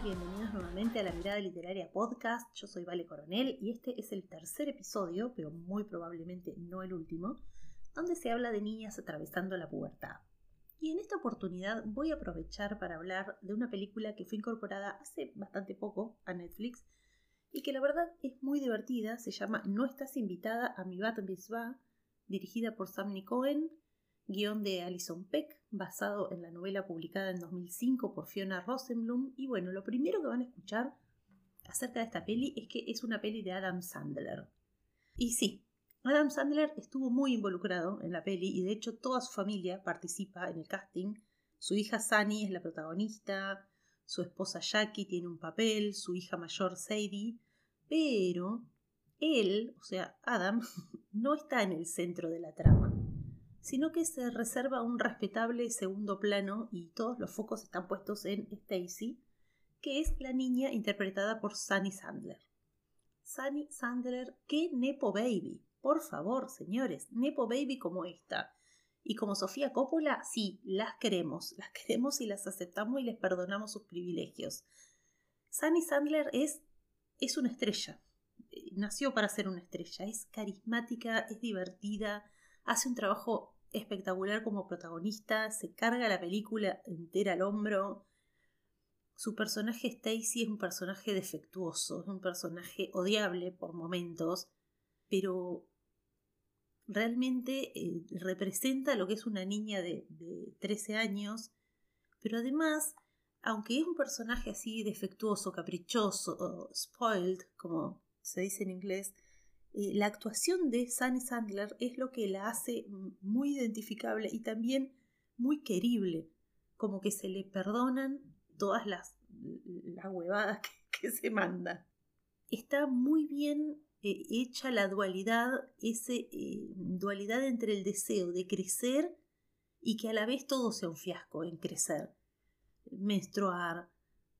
Bienvenidos nuevamente a la Mirada Literaria Podcast. Yo soy Vale Coronel y este es el tercer episodio, pero muy probablemente no el último, donde se habla de niñas atravesando la pubertad. Y en esta oportunidad voy a aprovechar para hablar de una película que fue incorporada hace bastante poco a Netflix y que la verdad es muy divertida. Se llama No estás invitada a mi Bat Mitzvah, dirigida por Sam Cohen guion de Alison Peck, basado en la novela publicada en 2005 por Fiona Rosenblum. Y bueno, lo primero que van a escuchar acerca de esta peli es que es una peli de Adam Sandler. Y sí, Adam Sandler estuvo muy involucrado en la peli y de hecho toda su familia participa en el casting. Su hija Sunny es la protagonista, su esposa Jackie tiene un papel, su hija mayor Sadie, pero él, o sea, Adam, no está en el centro de la trama sino que se reserva un respetable segundo plano y todos los focos están puestos en Stacy, que es la niña interpretada por Sunny Sandler. Sunny Sandler, qué Nepo Baby. Por favor, señores, Nepo Baby como esta. Y como Sofía Coppola, sí, las queremos, las queremos y las aceptamos y les perdonamos sus privilegios. Sunny Sandler es, es una estrella, nació para ser una estrella, es carismática, es divertida, hace un trabajo espectacular como protagonista, se carga la película entera al hombro. Su personaje Stacy es un personaje defectuoso, es un personaje odiable por momentos, pero realmente eh, representa lo que es una niña de, de 13 años, pero además, aunque es un personaje así defectuoso, caprichoso, spoiled, como se dice en inglés, eh, la actuación de Sunny Sandler es lo que la hace muy identificable y también muy querible, como que se le perdonan todas las, las huevadas que, se manda. Está muy bien eh, hecha la dualidad, esa eh, dualidad entre el deseo de crecer y que a la vez todo sea un fiasco en crecer, menstruar,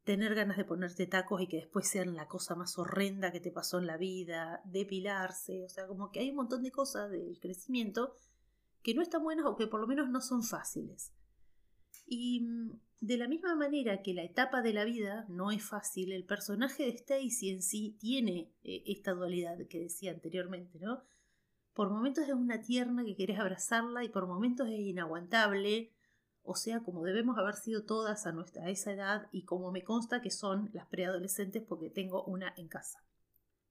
tener ganas de ponerte tacos y que después sean la cosa más horrenda que te pasó en la vida, depilarse, o sea, como que hay un montón de cosas del crecimiento que no están buenas o que por lo menos no son fáciles. Y mm, de la misma manera que la etapa de la vida no es fácil, el personaje de Stacy en sí tiene eh, esta dualidad que decía anteriormente, ¿no? Por momentos es una tierna que querés abrazarla y por momentos es inaguantable, o sea, como debemos haber sido todas a, nuestra, esa edad y como me consta que son las preadolescentes porque tengo una en casa.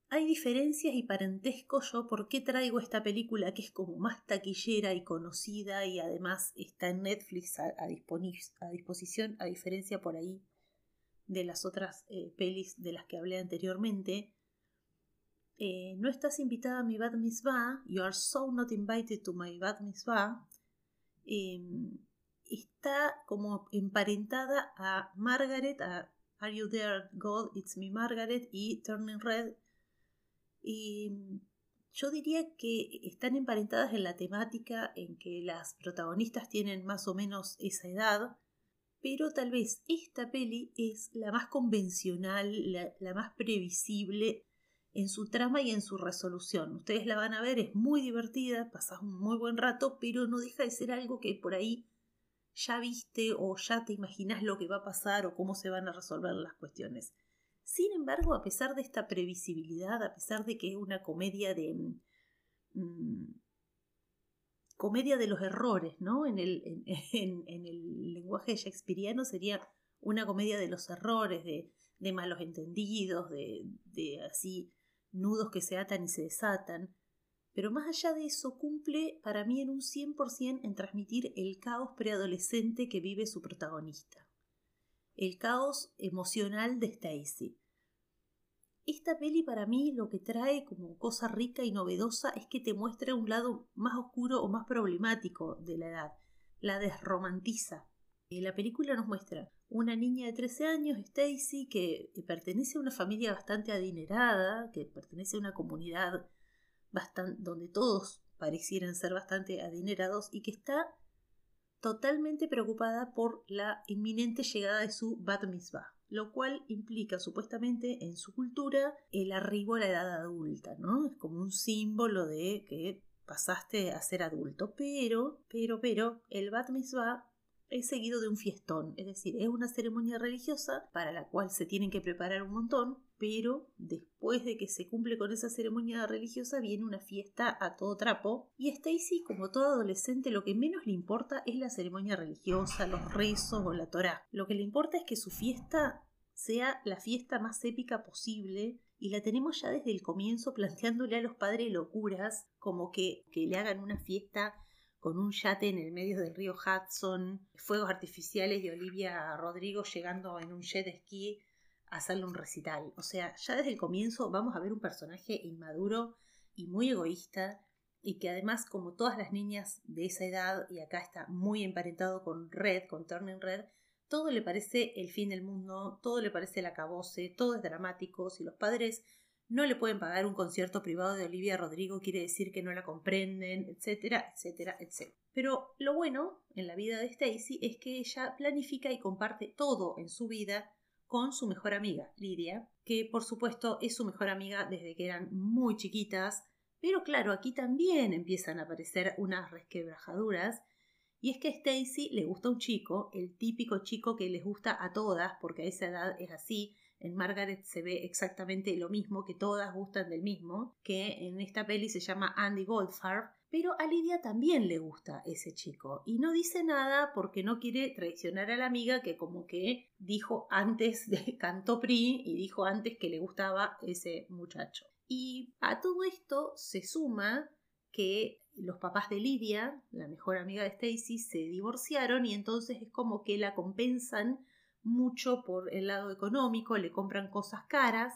Hay diferencias y parentesco yo por qué traigo esta película que es como más taquillera y conocida y además está en Netflix a, disposición, a diferencia por ahí de las otras eh, pelis de las que hablé anteriormente. Eh, no estás invitada a mi Bad Mitzvah, you are so not invited to my Bad Mitzvah. Em, está como emparentada a Margaret, a Are You There, God, It's Me Margaret y Turning Red. Y yo diría que están emparentadas en la temática en que las protagonistas tienen más o menos esa edad, pero tal vez esta peli es la más convencional, la, la más previsible en su trama y en su resolución. Ustedes la van a ver, es muy divertida, pasas un muy buen rato, pero no deja de ser algo que por ahí ya viste o ya te imaginas lo que va a pasar o cómo se van a resolver las cuestiones. Sin embargo, a pesar de esta previsibilidad, a pesar de que es una comedia de... Mm, comedia de los errores, ¿no? En el, en, el lenguaje shakespeariano sería una comedia de los errores, de, de malos entendidos, de, de así nudos que se atan y se desatan. Pero más allá de eso, cumple para mí en un 100% en transmitir el caos preadolescente que vive su protagonista. El caos emocional de Stacy. Esta peli para mí lo que trae como cosa rica y novedosa es que te muestra un lado más oscuro o más problemático de la edad. La desromantiza. Eh, la película nos muestra una niña de 13 años, Stacy, que pertenece a una familia bastante adinerada, que pertenece a una comunidad donde todos parecieran ser bastante adinerados y que está totalmente preocupada por la inminente llegada de su bat mitzvah, lo cual implica supuestamente en su cultura el arribo a la edad adulta, ¿no? Es como un símbolo de que pasaste a ser adulto, pero, pero, pero, el bat mitzvah es seguido de un fiestón, es decir, es una ceremonia religiosa para la cual se tienen que preparar un montón, pero después de que se cumple con esa ceremonia religiosa viene una fiesta a todo trapo y Stacy, como todo adolescente, lo que menos le importa es la ceremonia religiosa, los rezos o la Torah. Lo que le importa es que su fiesta sea la fiesta más épica posible y la tenemos ya desde el comienzo planteándole a los padres locuras como que, que le hagan una fiesta con un yate en el medio del río Hudson, fuegos artificiales de Olivia Rodrigo llegando en un jet ski a hacerle un recital. O sea, ya desde el comienzo vamos a ver un personaje inmaduro y muy egoísta y que además, como todas las niñas de esa edad, y acá está muy emparentado con Red, con Turning Red, todo le parece el fin del mundo, todo le parece el acabose, todo es dramático. Si los padres no le pueden pagar un concierto privado de Olivia Rodrigo, quiere decir que no la comprenden, etcétera, etcétera, etcétera. Pero lo bueno en la vida de Stacy es que ella planifica y comparte todo en su vida con su mejor amiga, Lidia, que por supuesto es su mejor amiga desde que eran muy chiquitas, pero claro, aquí también empiezan a aparecer unas resquebrajaduras, y es que a Stacy le gusta un chico, el típico chico que les gusta a todas, porque a esa edad es así, en Margaret se ve exactamente lo mismo, que todas gustan del mismo, que en esta peli se llama Andy Goldfarb, pero a Lidia también le gusta ese chico y no dice nada porque no quiere traicionar a la amiga que como que dijo antes de cantó PRI y dijo antes que le gustaba ese muchacho. Y a todo esto se suma que los papás de Lidia, la mejor amiga de Stacy, se divorciaron y entonces es como que la compensan mucho por el lado económico, le compran cosas caras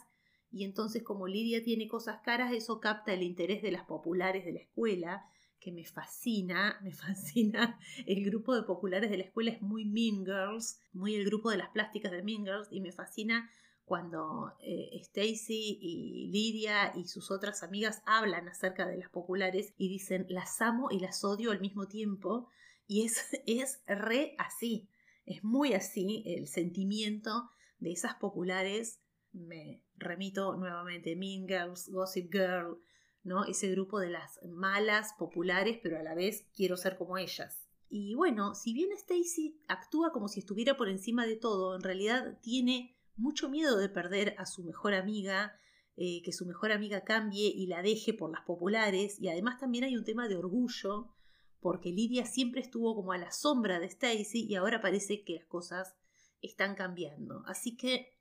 y entonces como Lidia tiene cosas caras, eso capta el interés de las populares de la escuela, que me fascina, me fascina. El grupo de populares de la escuela es muy Mean Girls, muy el grupo de las plásticas de Mean Girls y me fascina cuando eh, Stacy y Lidia y sus otras amigas hablan acerca de las populares y dicen las amo y las odio al mismo tiempo y es, es re así. Es muy así el sentimiento de esas populares. Me remito nuevamente Mean Girls, Gossip Girl, ¿no? Ese grupo de las malas populares, pero a la vez quiero ser como ellas. Y bueno, si bien Stacy actúa como si estuviera por encima de todo, en realidad tiene mucho miedo de perder a su mejor amiga, eh, que su mejor amiga cambie y la deje por las populares, y además también hay un tema de orgullo porque Lidia siempre estuvo como a la sombra de Stacy y ahora parece que las cosas están cambiando. Así que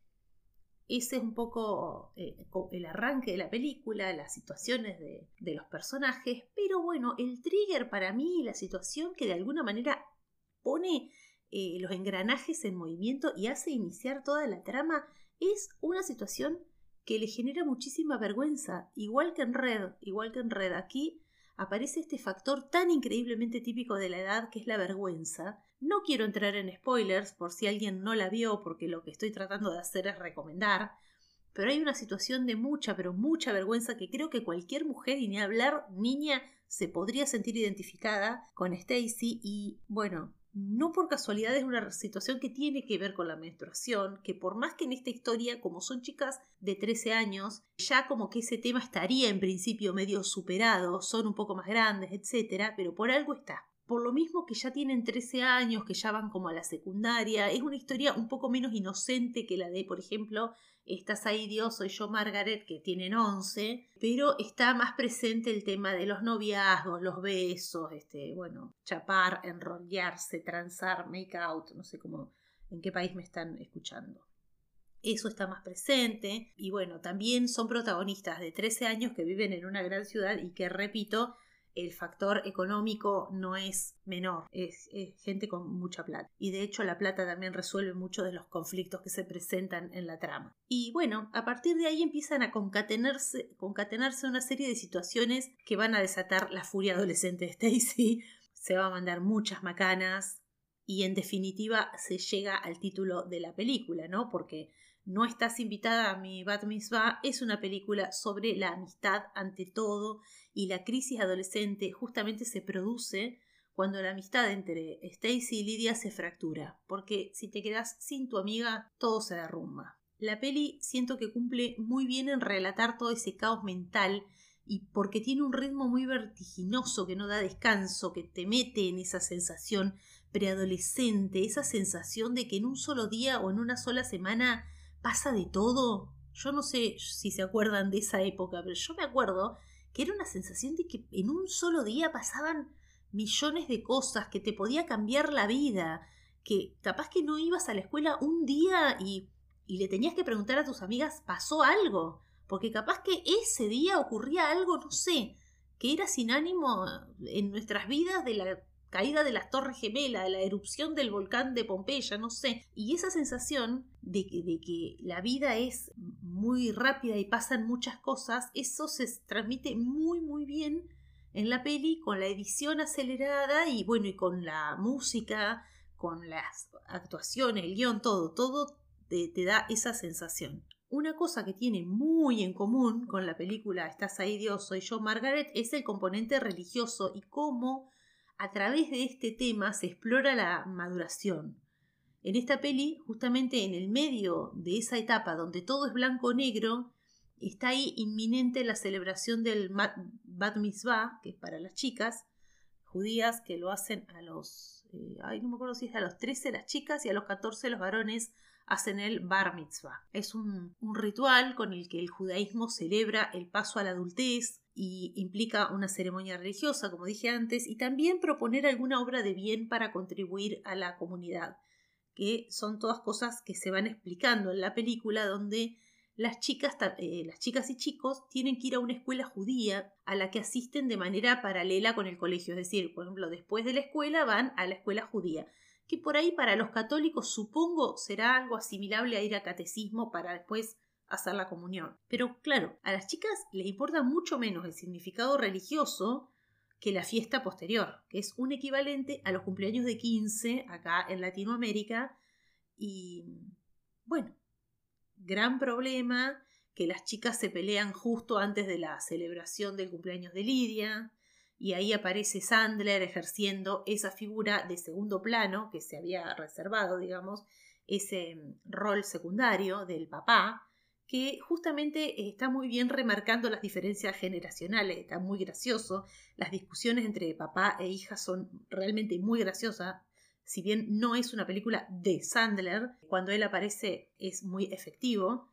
ese es un poco eh, el arranque de la película, las situaciones de, los personajes, pero bueno, el trigger para mí, la situación que de alguna manera pone eh, los engranajes en movimiento y hace iniciar toda la trama, es una situación que le genera muchísima vergüenza, igual que en Red, igual que en Red. Aquí aparece este factor tan increíblemente típico de la edad que es la vergüenza. No quiero entrar en spoilers por si alguien no la vio porque lo que estoy tratando de hacer es recomendar, pero hay una situación de mucha, pero mucha vergüenza que creo que cualquier mujer, y ni hablar niña, se podría sentir identificada con Stacy y bueno, no por casualidad es una situación que tiene que ver con la menstruación, que por más que en esta historia, como son chicas de 13 años, ya como que ese tema estaría en principio medio superado, son un poco más grandes, etc., pero por algo está. Por lo mismo que ya tienen 13 años, que ya van como a la secundaria, es una historia un poco menos inocente que la de, por ejemplo, estás ahí Dios, soy yo Margaret, que tienen 11, pero está más presente el tema de los noviazgos, los besos, este, bueno, chapar, enrollarse, transar, make out, no sé cómo, en qué país me están escuchando. Eso está más presente y bueno, también son protagonistas de 13 años que viven en una gran ciudad y que, repito, el factor económico no es menor, es, gente con mucha plata. Y de hecho la plata también resuelve muchos de los conflictos que se presentan en la trama. Y bueno, a partir de ahí empiezan a concatenarse, concatenarse una serie de situaciones que van a desatar la furia adolescente de Stacy. Se va a mandar muchas macanas y en definitiva se llega al título de la película, ¿no? Porque no estás invitada a mi Bat Mitzvah es una película sobre la amistad ante todo y la crisis adolescente justamente se produce cuando la amistad entre Stacy y Lidia se fractura, porque si te quedas sin tu amiga todo se derrumba. La peli siento que cumple muy bien en relatar todo ese caos mental y porque tiene un ritmo muy vertiginoso que no da descanso, que te mete en esa sensación preadolescente, esa sensación de que en un solo día o en una sola semana pasa de todo. Yo no sé si se acuerdan de esa época, pero yo me acuerdo que era una sensación de que en un solo día pasaban millones de cosas, que te podía cambiar la vida, que capaz que no ibas a la escuela un día y, y le tenías que preguntar a tus amigas, ¿pasó algo? Porque capaz que ese día ocurría algo, no sé, que era sin ánimo en nuestras vidas de la caída de las Torres Gemelas, de la erupción del volcán de Pompeya, no sé. Y esa sensación de que, de que la vida es muy rápida y pasan muchas cosas, eso se transmite muy, muy bien en la peli con la edición acelerada y bueno, y con la música, con las actuaciones, el guion, todo, todo te, te da esa sensación. Una cosa que tiene muy en común con la película Estás ahí Dios, soy yo Margaret es el componente religioso y cómo a través de este tema se explora la maduración. En esta peli, justamente en el medio de esa etapa donde todo es blanco-negro, está ahí inminente la celebración del Bat Mitzvah, que es para las chicas judías que lo hacen a los, eh, ay, no me acuerdo si es a los 13 las chicas y a los 14 los varones hacen el Bar Mitzvah. Es un ritual con el que el judaísmo celebra el paso a la adultez, y implica una ceremonia religiosa, como dije antes, y también proponer alguna obra de bien para contribuir a la comunidad, que son todas cosas que se van explicando en la película donde las chicas, eh, las chicas y chicos tienen que ir a una escuela judía a la que asisten de manera paralela con el colegio, es decir, por ejemplo, después de la escuela van a la escuela judía, que por ahí para los católicos supongo será algo asimilable a ir a catecismo para después hacer la comunión. Pero claro, a las chicas les importa mucho menos el significado religioso que la fiesta posterior, que es un equivalente a los cumpleaños de 15 acá en Latinoamérica. Y bueno, gran problema que las chicas se pelean justo antes de la celebración del cumpleaños de Lidia, y ahí aparece Sandler ejerciendo esa figura de segundo plano que se había reservado, digamos, ese rol secundario del papá, que justamente está muy bien remarcando las diferencias generacionales, está muy gracioso, las discusiones entre papá e hija son realmente muy graciosas, si bien no es una película de Sandler, cuando él aparece es muy efectivo,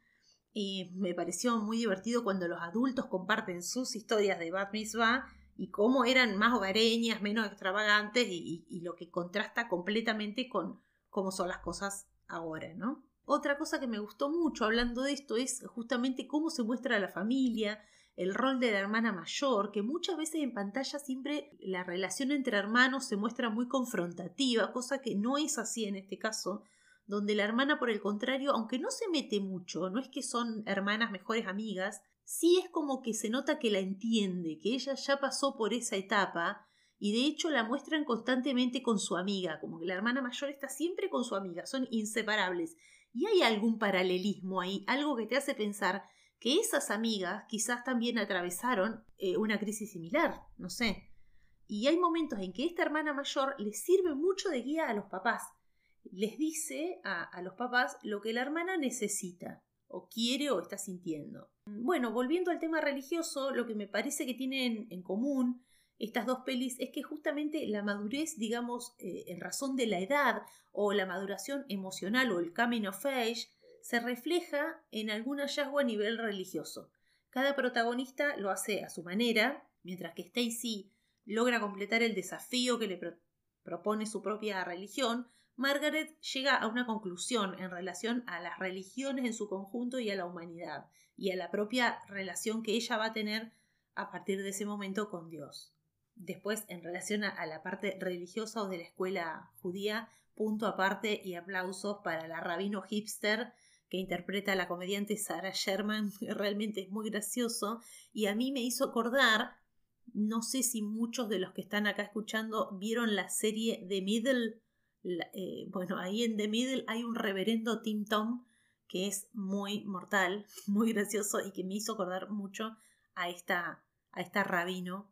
y me pareció muy divertido cuando los adultos comparten sus historias de Bat Mitzvah y cómo eran más hogareñas, menos extravagantes y, y lo que contrasta completamente con cómo son las cosas ahora, ¿no? Otra cosa que me gustó mucho hablando de esto es justamente cómo se muestra la familia, el rol de la hermana mayor, que muchas veces en pantalla siempre la relación entre hermanos se muestra muy confrontativa, cosa que no es así en este caso, donde la hermana por el contrario, aunque no se mete mucho, no es que son hermanas mejores amigas, sí es como que se nota que la entiende, que ella ya pasó por esa etapa y de hecho la muestran constantemente con su amiga, como que la hermana mayor está siempre con su amiga, son inseparables y hay algún paralelismo ahí, algo que te hace pensar que esas amigas quizás también atravesaron eh, una crisis similar, no sé. Y hay momentos en que esta hermana mayor les sirve mucho de guía a los papás. Les dice a, a los papás lo que la hermana necesita, o quiere o está sintiendo. Bueno, volviendo al tema religioso, lo que me parece que tienen en común estas dos pelis es que justamente la madurez, digamos, eh, en razón de la edad o la maduración emocional o el coming of age, se refleja en algún hallazgo a nivel religioso. Cada protagonista lo hace a su manera, mientras que Stacy logra completar el desafío que le propone su propia religión, Margaret llega a una conclusión en relación a las religiones en su conjunto y a la humanidad, y a la propia relación que ella va a tener a partir de ese momento con Dios. Después, en relación a, la parte religiosa o de la escuela judía, punto aparte y aplausos para la rabino hipster que interpreta a la comediante Sarah Sherman, que realmente es muy gracioso. Y a mí me hizo acordar, no sé si muchos de los que están acá escuchando vieron la serie The Middle, eh, bueno, ahí en The Middle hay un reverendo Tim Tom que es muy mortal, muy gracioso y que me hizo acordar mucho a esta, a esta rabino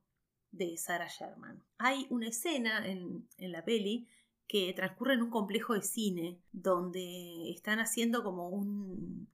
de Sarah Sherman. Hay una escena en, la peli que transcurre en un complejo de cine donde están haciendo como un,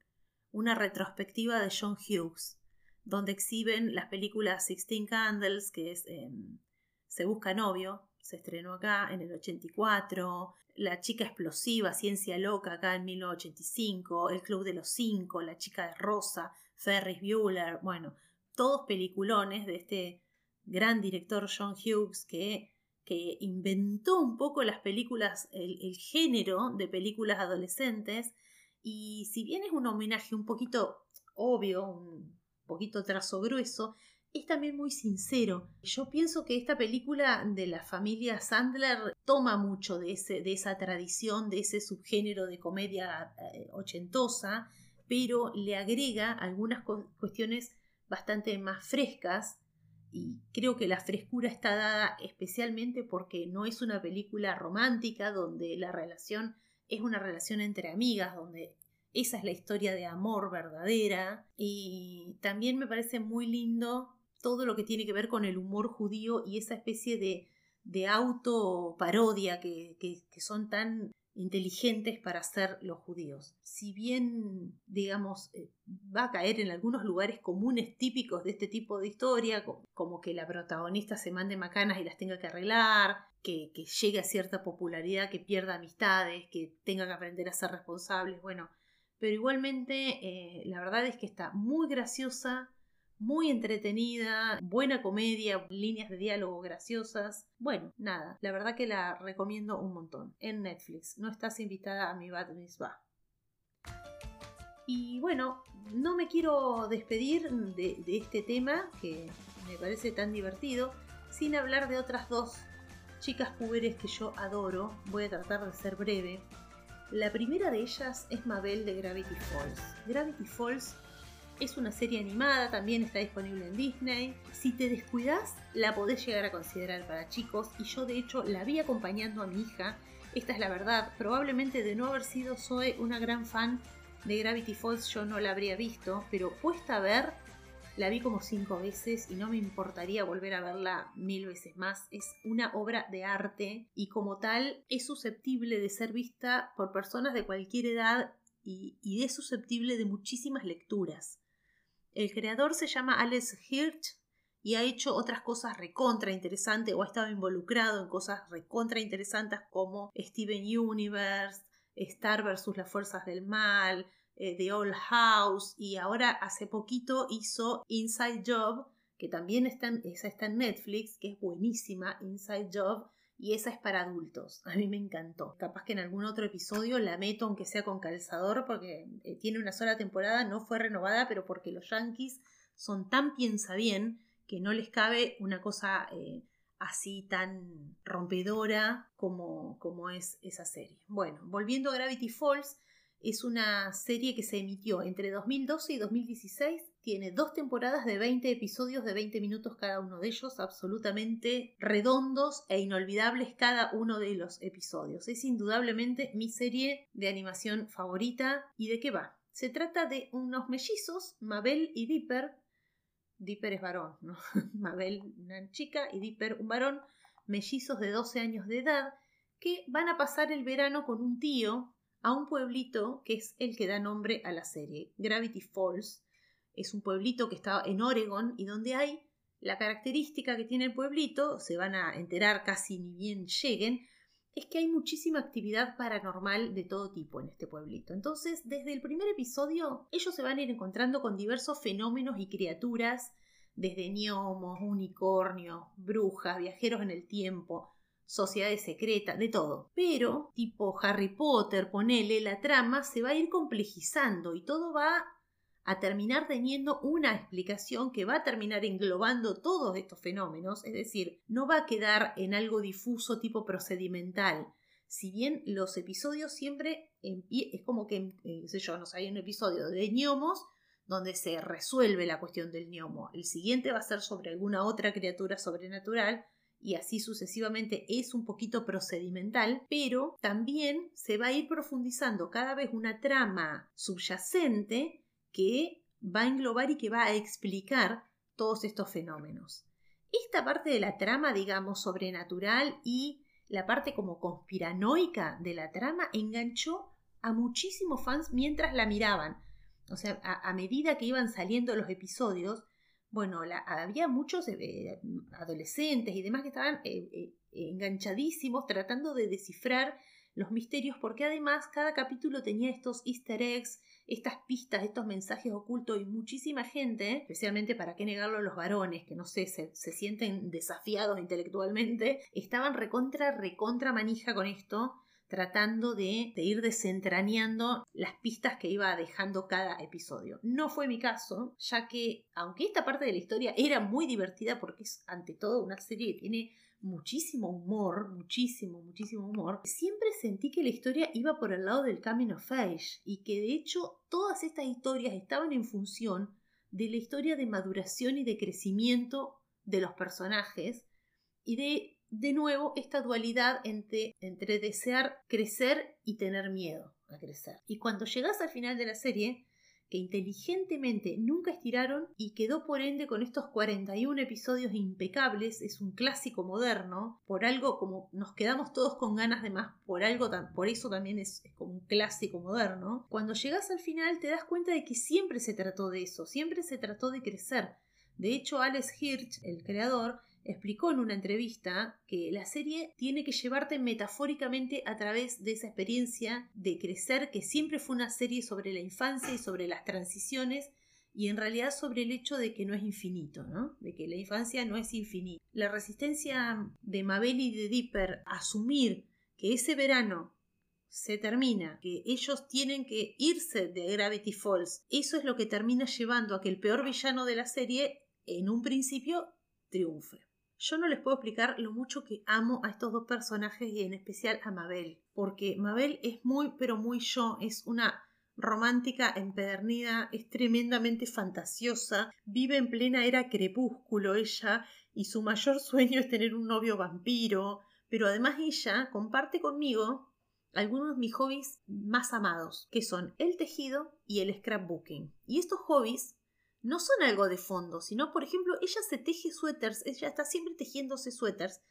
una retrospectiva de John Hughes, donde exhiben las películas Sixteen Candles, que es em, Se busca novio, se estrenó acá en el 84, La chica explosiva, Ciencia loca acá en 1985, El Club de los Cinco, La chica de Rosa, Ferris Bueller, bueno, todos peliculones de este gran director John Hughes que, que inventó un poco las películas, el, el género de películas adolescentes y si bien es un homenaje un poquito obvio, un poquito trazo grueso, es también muy sincero. Yo pienso que esta película de la familia Sandler toma mucho de, ese, de esa tradición, de ese subgénero de comedia eh, ochentosa, pero le agrega algunas cuestiones bastante más frescas y creo que la frescura está dada especialmente porque no es una película romántica donde la relación es una relación entre amigas, donde esa es la historia de amor verdadera. Y también me parece muy lindo todo lo que tiene que ver con el humor judío y esa especie de, de autoparodia que, que, que son tan inteligentes para ser los judíos. Si bien, digamos, eh, va a caer en algunos lugares comunes típicos de este tipo de historia, como que la protagonista se mande macanas y las tenga que arreglar, que, llegue a cierta popularidad, que pierda amistades, que tenga que aprender a ser responsables, bueno, pero igualmente eh, la verdad es que está muy graciosa, muy entretenida, buena comedia, líneas de diálogo graciosas. Bueno, nada, la verdad que la recomiendo un montón. En Netflix, no estás invitada a mi Bad va. Y bueno, no me quiero despedir de, de este tema que me parece tan divertido sin hablar de otras dos chicas puberes que yo adoro. Voy a tratar de ser breve. La primera de ellas es Mabel de Gravity Falls. Gravity Falls es una serie animada, también está disponible en Disney. Si te descuidas, la podés llegar a considerar para chicos y yo de hecho la vi acompañando a mi hija. Esta es la verdad, probablemente de no haber sido Zoe una gran fan de Gravity Falls yo no la habría visto, pero puesta a ver, la vi como cinco veces y no me importaría volver a verla mil veces más. Es una obra de arte y como tal es susceptible de ser vista por personas de cualquier edad y, y es susceptible de muchísimas lecturas. El creador se llama Alex Hirsch y ha hecho otras cosas recontra interesantes o ha estado involucrado en cosas recontra interesantes como Steven Universe, Star vs. las Fuerzas del Mal, eh, The Old House y ahora hace poquito hizo Inside Job, que también está esa está en Netflix, que es buenísima, Inside Job, y esa es para adultos. A mí me encantó. Capaz que en algún otro episodio la meto aunque sea con calzador porque eh, tiene una sola temporada, no fue renovada, pero porque los yankees son tan piensa bien que no les cabe una cosa eh, así tan rompedora como, como es esa serie. Bueno, volviendo a Gravity Falls, es una serie que se emitió entre 2012 y 2016 tiene dos temporadas de 20 episodios de 20 minutos cada uno de ellos, absolutamente redondos e inolvidables cada uno de los episodios. Es indudablemente mi serie de animación favorita. ¿Y de qué va? Se trata de unos mellizos, Mabel y Dipper. Dipper es varón, ¿no? Mabel una chica y Dipper un varón, mellizos de 12 años de edad, que van a pasar el verano con un tío a un pueblito que es el que da nombre a la serie, Gravity Falls, es un pueblito que está en Oregon y donde hay la característica que tiene el pueblito, se van a enterar casi ni bien lleguen, es que hay muchísima actividad paranormal de todo tipo en este pueblito. Entonces, desde el primer episodio, ellos se van a ir encontrando con diversos fenómenos y criaturas, desde gnomos, unicornios, brujas, viajeros en el tiempo, sociedades secretas, de todo. Pero, tipo Harry Potter, ponele, la trama se va a ir complejizando y todo va a terminar teniendo una explicación que va a terminar englobando todos estos fenómenos, es decir, no va a quedar en algo difuso tipo procedimental. Si bien los episodios siempre es como que, eh, sé yo, no hay un episodio de gnomos donde se resuelve la cuestión del gnomo. El siguiente va a ser sobre alguna otra criatura sobrenatural y así sucesivamente es un poquito procedimental, pero también se va a ir profundizando cada vez una trama subyacente que va a englobar y que va a explicar todos estos fenómenos. Esta parte de la trama, digamos, sobrenatural y la parte como conspiranoica de la trama enganchó a muchísimos fans mientras la miraban. O sea, a, medida que iban saliendo los episodios, bueno, había muchos eh, adolescentes y demás que estaban eh, eh, enganchadísimos tratando de descifrar los misterios porque además cada capítulo tenía estos easter eggs, estas pistas, estos mensajes ocultos y muchísima gente, especialmente para qué negarlo los varones, que no sé, se, sienten desafiados intelectualmente, estaban recontra, recontra manija con esto tratando de, ir desentrañando las pistas que iba dejando cada episodio. No fue mi caso, ya que aunque esta parte de la historia era muy divertida porque es ante todo una serie que tiene muchísimo humor, muchísimo, muchísimo humor, siempre sentí que la historia iba por el lado del coming of y que de hecho todas estas historias estaban en función de la historia de maduración y de crecimiento de los personajes y de, de nuevo, esta dualidad entre, entre desear crecer y tener miedo a crecer. Y cuando llegas al final de la serie, que inteligentemente nunca estiraron y quedó por ende con estos 41 episodios impecables, es un clásico moderno, por algo como nos quedamos todos con ganas de más, por algo por eso también es, es como un clásico moderno. Cuando llegas al final te das cuenta de que siempre se trató de eso, siempre se trató de crecer. De hecho, Alex Hirsch, el creador, explicó en una entrevista que la serie tiene que llevarte metafóricamente a través de esa experiencia de crecer, que siempre fue una serie sobre la infancia y sobre las transiciones y en realidad sobre el hecho de que no es infinito, ¿no? De que la infancia no es infinita. La resistencia de Mabel y de Dipper a asumir que ese verano se termina, que ellos tienen que irse de Gravity Falls, eso es lo que termina llevando a que el peor villano de la serie en un principio triunfe. Yo no les puedo explicar lo mucho que amo a estos dos personajes y en especial a Mabel, porque Mabel es muy, pero muy yo, es una romántica empedernida, es tremendamente fantasiosa, vive en plena era crepúsculo ella y su mayor sueño es tener un novio vampiro, pero además ella comparte conmigo algunos de mis hobbies más amados, que son el tejido y el scrapbooking. Y estos hobbies no son algo de fondo, sino, por ejemplo, ella se teje suéteres, ella está siempre tejiéndose suéteres,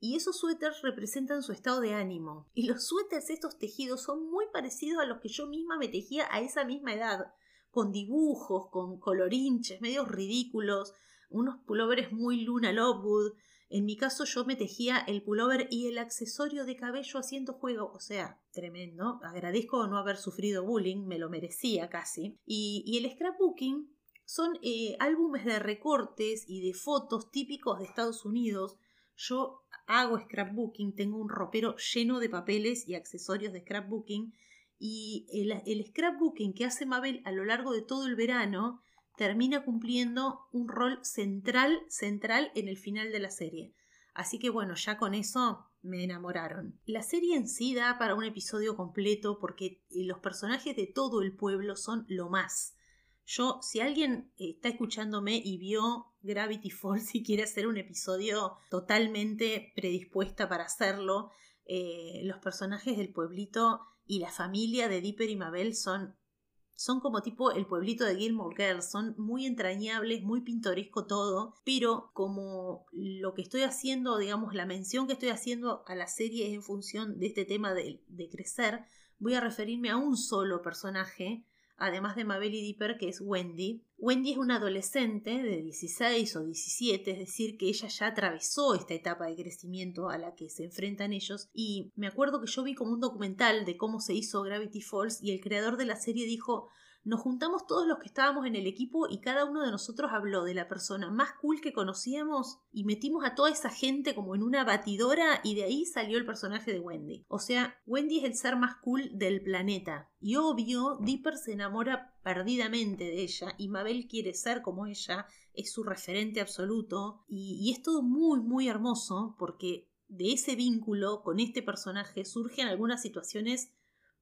y esos suéteres representan su estado de ánimo. Y los suéteres, estos tejidos, son muy parecidos a los que yo misma me tejía a esa misma edad, con dibujos, con colorinches, medios ridículos, unos pullovers muy Luna Lovewood. En mi caso yo me tejía el pullover y el accesorio de cabello haciendo juego, o sea, tremendo. Agradezco no haber sufrido bullying, me lo merecía casi. Y, y el scrapbooking son eh, álbumes de recortes y de fotos típicos de Estados Unidos. Yo hago scrapbooking, tengo un ropero lleno de papeles y accesorios de scrapbooking y el, el scrapbooking que hace Mabel a lo largo de todo el verano termina cumpliendo un rol central, central en el final de la serie. Así que bueno, ya con eso me enamoraron. La serie en sí da para un episodio completo porque los personajes de todo el pueblo son lo más. Yo, si alguien está escuchándome y vio Gravity Falls y quiere hacer un episodio totalmente predispuesta para hacerlo, eh, los personajes del pueblito y la familia de Dipper y Mabel son, son como tipo el pueblito de Gilmore Girls, son muy entrañables, muy pintoresco todo, pero como lo que estoy haciendo, digamos, la mención que estoy haciendo a la serie es en función de este tema de, de crecer, voy a referirme a un solo personaje además de Mabel y Dipper, que es Wendy. Wendy es una adolescente de 16 o 17, es decir, que ella ya atravesó esta etapa de crecimiento a la que se enfrentan ellos. Y me acuerdo que yo vi como un documental de cómo se hizo Gravity Falls y el creador de la serie dijo nos juntamos todos los que estábamos en el equipo y cada uno de nosotros habló de la persona más cool que conocíamos y metimos a toda esa gente como en una batidora y de ahí salió el personaje de Wendy. O sea, Wendy es el ser más cool del planeta. Y obvio, Dipper se enamora perdidamente de ella y Mabel quiere ser como ella, es su referente absoluto y, es todo muy muy hermoso porque de ese vínculo con este personaje surgen algunas situaciones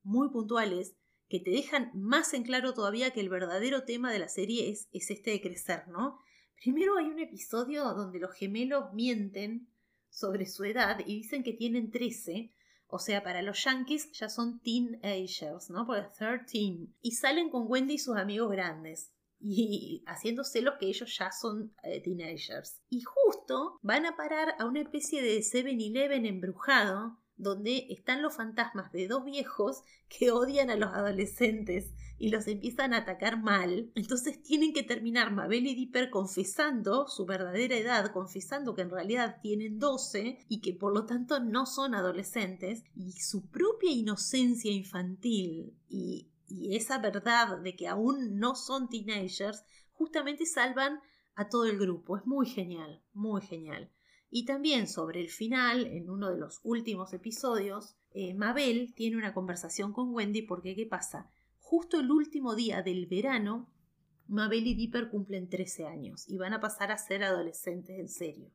muy puntuales que te dejan más en claro todavía que el verdadero tema de la serie es, es este de crecer, ¿no? Primero hay un episodio donde los gemelos mienten sobre su edad y dicen que tienen 13, o sea, para los yankees ya son teenagers, ¿no? Por 13. Y salen con Wendy y sus amigos grandes. Y haciéndose lo que ellos ya son eh, teenagers. Y justo van a parar a una especie de 7-Eleven embrujado donde están los fantasmas de dos viejos que odian a los adolescentes y los empiezan a atacar mal. Entonces tienen que terminar Mabel y Dipper confesando su verdadera edad, confesando que en realidad tienen 12 y que por lo tanto no son adolescentes y su propia inocencia infantil y, esa verdad de que aún no son teenagers justamente salvan a todo el grupo. Es muy genial, muy genial. Y también sobre el final, en uno de los últimos episodios, eh, Mabel tiene una conversación con Wendy porque ¿qué pasa? Justo el último día del verano, Mabel y Dipper cumplen 13 años y van a pasar a ser adolescentes en serio.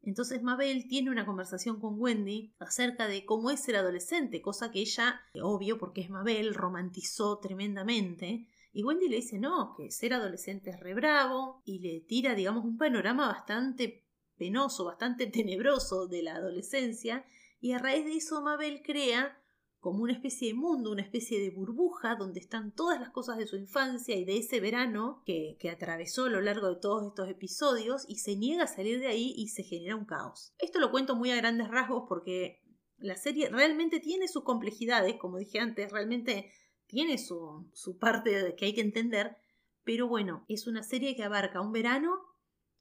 Entonces Mabel tiene una conversación con Wendy acerca de cómo es ser adolescente, cosa que ella, obvio porque es Mabel, romantizó tremendamente. Y Wendy le dice no, que ser adolescente es re bravo y le tira, digamos, un panorama bastante penoso, bastante tenebroso de la adolescencia, y a raíz de eso Mabel crea como una especie de mundo, una especie de burbuja donde están todas las cosas de su infancia y de ese verano que, que, atravesó a lo largo de todos estos episodios y se niega a salir de ahí y se genera un caos. Esto lo cuento muy a grandes rasgos porque la serie realmente tiene sus complejidades, como dije antes, realmente tiene su, su parte que hay que entender, pero bueno, es una serie que abarca un verano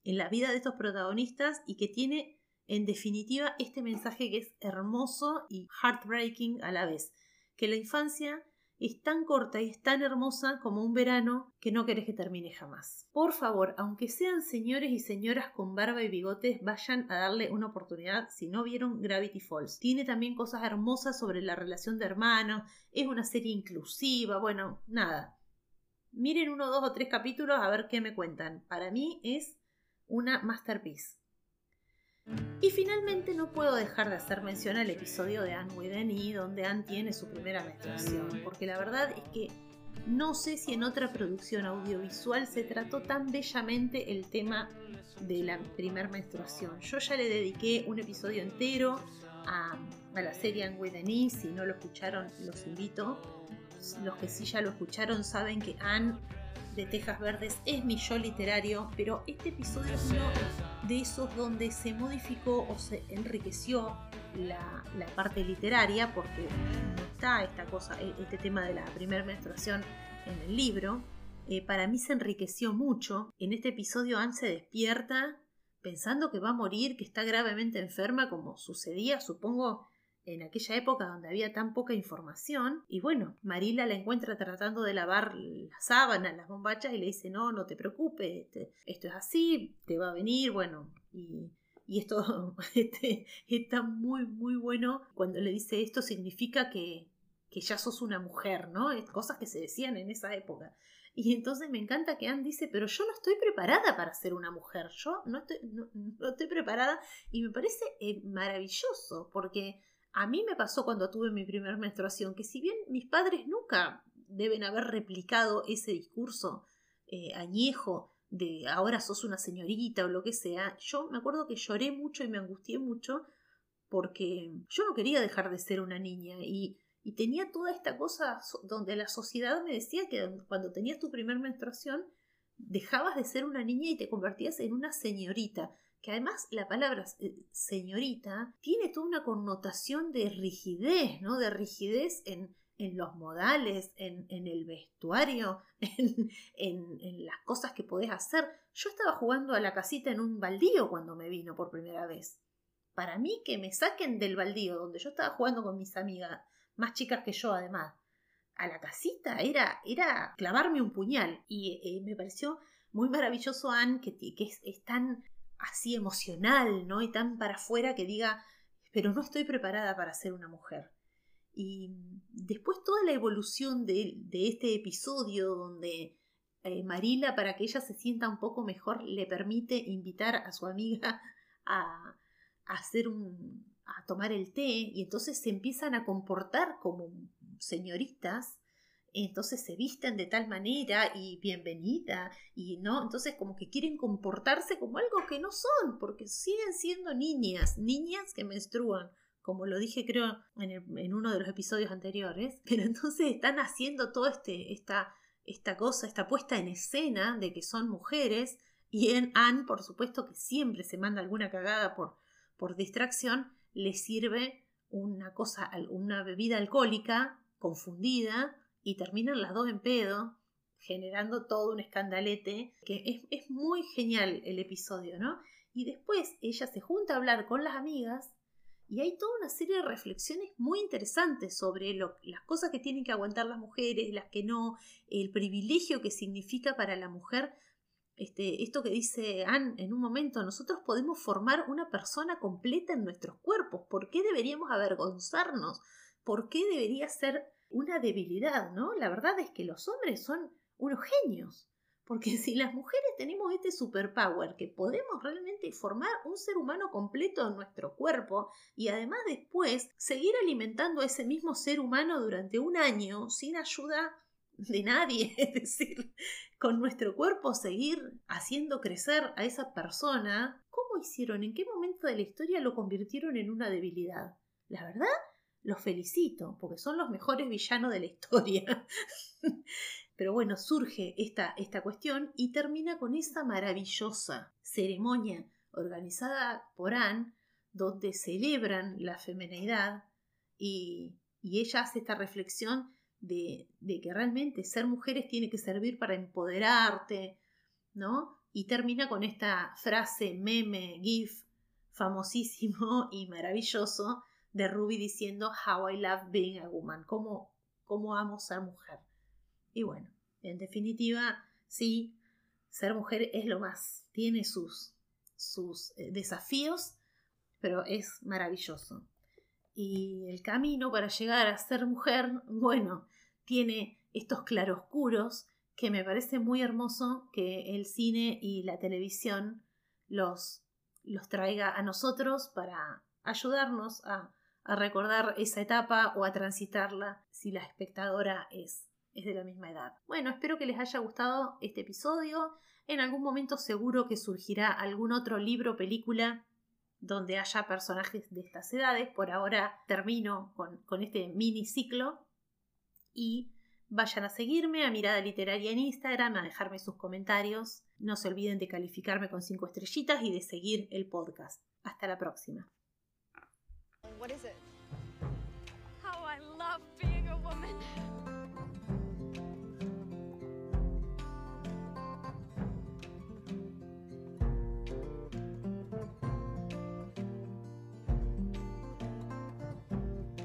en la vida de estos protagonistas y que tiene en definitiva este mensaje que es hermoso y heartbreaking a la vez, que la infancia es tan corta y es tan hermosa como un verano que no querés que termine jamás. Por favor, aunque sean señores y señoras con barba y bigotes, vayan a darle una oportunidad si no vieron Gravity Falls. Tiene también cosas hermosas sobre la relación de hermanos, es una serie inclusiva, bueno, nada. Miren uno, dos o tres capítulos a ver qué me cuentan. Para mí es una masterpiece. Y finalmente no puedo dejar de hacer mención al episodio de Anne with E, donde Anne tiene su primera menstruación, porque la verdad es que no sé si en otra producción audiovisual se trató tan bellamente el tema de la primera menstruación. Yo ya le dediqué un episodio entero a, la serie Anne with E, si no lo escucharon los invito. Los que sí ya lo escucharon saben que Anne de Tejas Verdes es mi yo literario, pero este episodio es uno de esos donde se modificó o se enriqueció la, parte literaria, porque está esta cosa, e, este tema de la primera menstruación en el libro. Eh, para mí se enriqueció mucho. En este episodio Anne se despierta pensando que va a morir, que está gravemente enferma, como sucedía, supongo, en aquella época donde había tan poca información. Y bueno, Marila la encuentra tratando de lavar las sábanas, las bombachas, y le dice, no, no te preocupes, este, esto es así, te va a venir, bueno, y, esto este, está muy, muy bueno. Cuando le dice esto significa que, que ya sos una mujer, ¿no? Cosas que se decían en esa época. Y entonces me encanta que Anne dice, pero yo no estoy preparada para ser una mujer, yo no estoy, no, estoy preparada y me parece eh, maravilloso porque a mí me pasó cuando tuve mi primera menstruación, que si bien mis padres nunca deben haber replicado ese discurso eh, añejo de ahora sos una señorita o lo que sea, yo me acuerdo que lloré mucho y me angustié mucho porque yo no quería dejar de ser una niña y, y tenía toda esta cosa donde la sociedad me decía que cuando tenías tu primera menstruación dejabas de ser una niña y te convertías en una señorita que además la palabra eh, señorita tiene toda una connotación de rigidez, ¿no? De rigidez en, los modales, en, el vestuario, en, las cosas que podés hacer. Yo estaba jugando a la casita en un baldío cuando me vino por primera vez. Para mí que me saquen del baldío donde yo estaba jugando con mis amigas, más chicas que yo además, a la casita era, era clavarme un puñal. Y eh, me pareció muy maravilloso, Anne, que, que es, tan así emocional, ¿no? Y tan para afuera que diga, pero no estoy preparada para ser una mujer. Y después toda la evolución de, este episodio donde eh, Marila, para que ella se sienta un poco mejor, le permite invitar a su amiga a, a hacer un, a tomar el té y entonces se empiezan a comportar como señoritas entonces se visten de tal manera y bienvenida y no, entonces como que quieren comportarse como algo que no son, porque siguen siendo niñas, niñas que menstruan, como lo dije creo en, uno de los episodios anteriores, pero entonces están haciendo toda este, esta, esta cosa, esta puesta en escena de que son mujeres y en Anne, por supuesto que siempre se manda alguna cagada por, por distracción, le sirve una cosa, una bebida alcohólica confundida y terminan las dos en pedo, generando todo un escandalete, que es, es muy genial el episodio, ¿no? Y después ella se junta a hablar con las amigas y hay toda una serie de reflexiones muy interesantes sobre las cosas que tienen que aguantar las mujeres, las que no, el privilegio que significa para la mujer. Este, esto que dice Anne en un momento, nosotros podemos formar una persona completa en nuestros cuerpos. ¿Por qué deberíamos avergonzarnos? ¿Por qué debería ser una debilidad? ¿no? La verdad es que los hombres son unos genios. Porque si las mujeres tenemos este superpower que podemos realmente formar un ser humano completo en nuestro cuerpo y además después seguir alimentando a ese mismo ser humano durante un año sin ayuda de nadie, es decir, con nuestro cuerpo seguir haciendo crecer a esa persona, ¿cómo hicieron? ¿En qué momento de la historia lo convirtieron en una debilidad? La verdad, los felicito, porque son los mejores villanos de la historia. Pero bueno, surge esta, esta cuestión y termina con esa maravillosa ceremonia organizada por Anne, donde celebran la femenidad y, y ella hace esta reflexión de, de, que realmente ser mujeres tiene que servir para empoderarte, ¿no? Y termina con esta frase meme, gif, famosísimo y maravilloso de Ruby diciendo How I love being a woman, cómo, cómo amo ser mujer. Y bueno, en definitiva, sí, ser mujer es lo más, tiene sus, sus eh, desafíos, pero es maravilloso. Y el camino para llegar a ser mujer, bueno, tiene estos claroscuros que me parece muy hermoso que el cine y la televisión los, los traiga a nosotros para ayudarnos a, a recordar esa etapa o a transitarla si la espectadora es es de la misma edad. Bueno, espero que les haya gustado este episodio. En algún momento seguro que surgirá algún otro libro o película donde haya personajes de estas edades. Por ahora termino con, con este mini ciclo. Y vayan a seguirme a Mirada Literaria en Instagram, a dejarme sus comentarios. No se olviden de calificarme con 5 estrellitas y de seguir el podcast. Hasta la próxima. What is it? How I love being a woman.